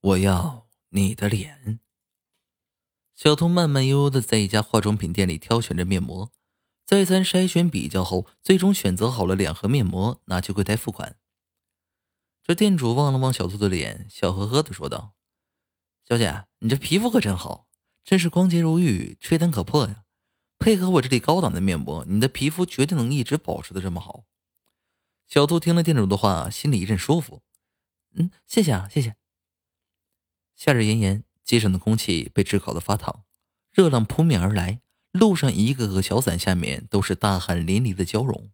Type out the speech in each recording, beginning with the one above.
我要你的脸。小兔慢慢悠悠的在一家化妆品店里挑选着面膜，再三筛选比较后，最终选择好了两盒面膜，拿去柜台付款。这店主望了望小兔的脸，笑呵呵的说道：“小姐，你这皮肤可真好，真是光洁如玉，吹弹可破呀！配合我这里高档的面膜，你的皮肤绝对能一直保持的这么好。”小兔听了店主的话，心里一阵舒服。嗯，谢谢啊，谢谢。夏日炎炎，街上的空气被炙烤的发烫，热浪扑面而来，路上一个个小伞下面都是大汗淋漓的娇容。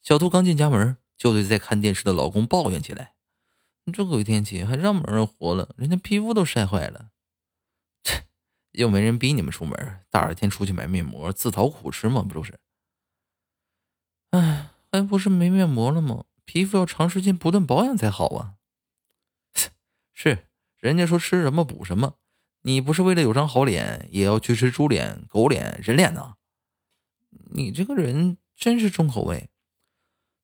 小兔刚进家门，就对在看电视的老公抱怨起来：“这鬼天气还让不让人活了，人家皮肤都晒坏了。”切，又没人逼你们出门，大热天出去买面膜，自讨苦吃吗？不就是？哎。还不是没面膜了吗？皮肤要长时间不断保养才好啊。是，人家说吃什么补什么，你不是为了有张好脸，也要去吃猪脸、狗脸、人脸呢？你这个人真是重口味。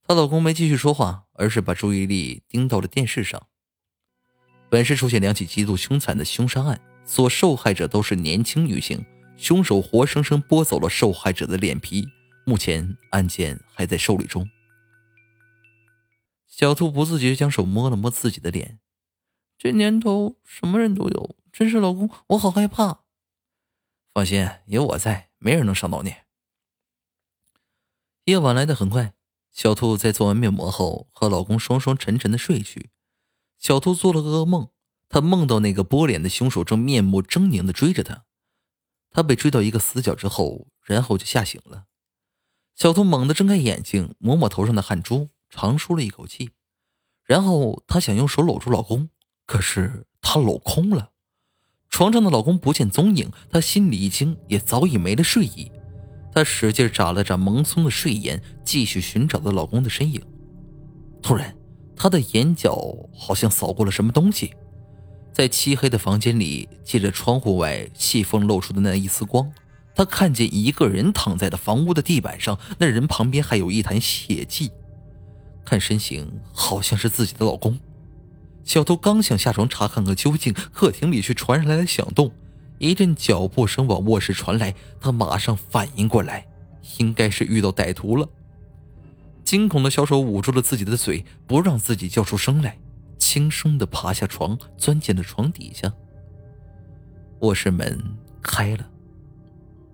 她老公没继续说话，而是把注意力盯到了电视上。本市出现两起极度凶残的凶杀案，所受害者都是年轻女性，凶手活生生剥走了受害者的脸皮。目前案件还在受理中。小兔不自觉将手摸了摸自己的脸，这年头什么人都有，真是老公，我好害怕。放心，有我在，没人能伤到你。夜晚来的很快，小兔在做完面膜后，和老公双双沉沉的睡去。小兔做了个噩梦，她梦到那个剥脸的凶手正面目狰狞的追着她，她被追到一个死角之后，然后就吓醒了。小兔猛地睁开眼睛，抹抹头上的汗珠，长舒了一口气。然后她想用手搂住老公，可是她搂空了。床上的老公不见踪影，她心里一惊，也早已没了睡意。她使劲眨了眨蒙松的睡眼，继续寻找着老公的身影。突然，她的眼角好像扫过了什么东西，在漆黑的房间里，借着窗户外细缝露出的那一丝光。她看见一个人躺在了房屋的地板上，那人旁边还有一滩血迹，看身形好像是自己的老公。小偷刚想下床查看个究竟，客厅里却传来了响动，一阵脚步声往卧室传来。他马上反应过来，应该是遇到歹徒了。惊恐的小手捂住了自己的嘴，不让自己叫出声来，轻声的爬下床，钻进了床底下。卧室门开了。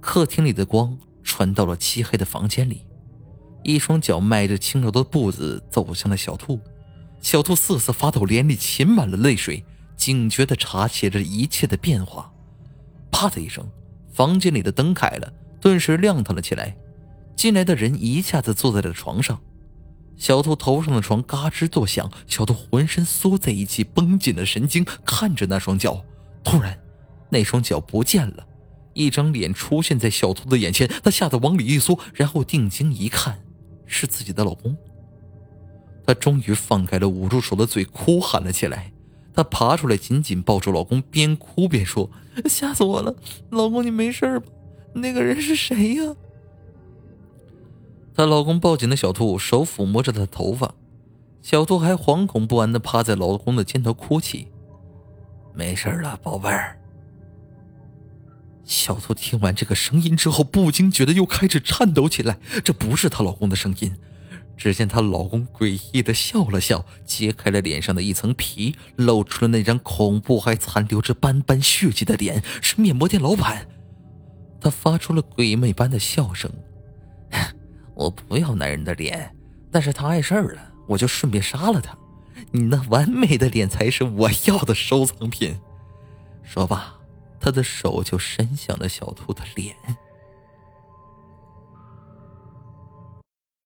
客厅里的光传到了漆黑的房间里，一双脚迈着轻柔的步子走向了小兔。小兔瑟瑟发抖，脸里噙满了泪水，警觉地察写着一切的变化。啪的一声，房间里的灯开了，顿时亮堂了起来。进来的人一下子坐在了床上，小兔头上的床嘎吱作响，小兔浑身缩在一起，绷紧了神经，看着那双脚。突然，那双脚不见了。一张脸出现在小兔的眼前，她吓得往里一缩，然后定睛一看，是自己的老公。她终于放开了捂住手的嘴，哭喊了起来。她爬出来，紧紧抱住老公，边哭边说：“吓死我了，老公，你没事吧？那个人是谁呀？”她老公抱紧了小兔，手抚摸着她的头发，小兔还惶恐不安的趴在老公的肩头哭泣：“没事了，宝贝儿。”小兔听完这个声音之后，不禁觉得又开始颤抖起来。这不是她老公的声音。只见她老公诡异的笑了笑，揭开了脸上的一层皮，露出了那张恐怖还残留着斑斑血迹的脸，是面膜店老板。他发出了鬼魅般的笑声：“我不要男人的脸，但是他碍事儿了，我就顺便杀了他。你那完美的脸才是我要的收藏品。说罢。”他的手就伸向了小兔的脸。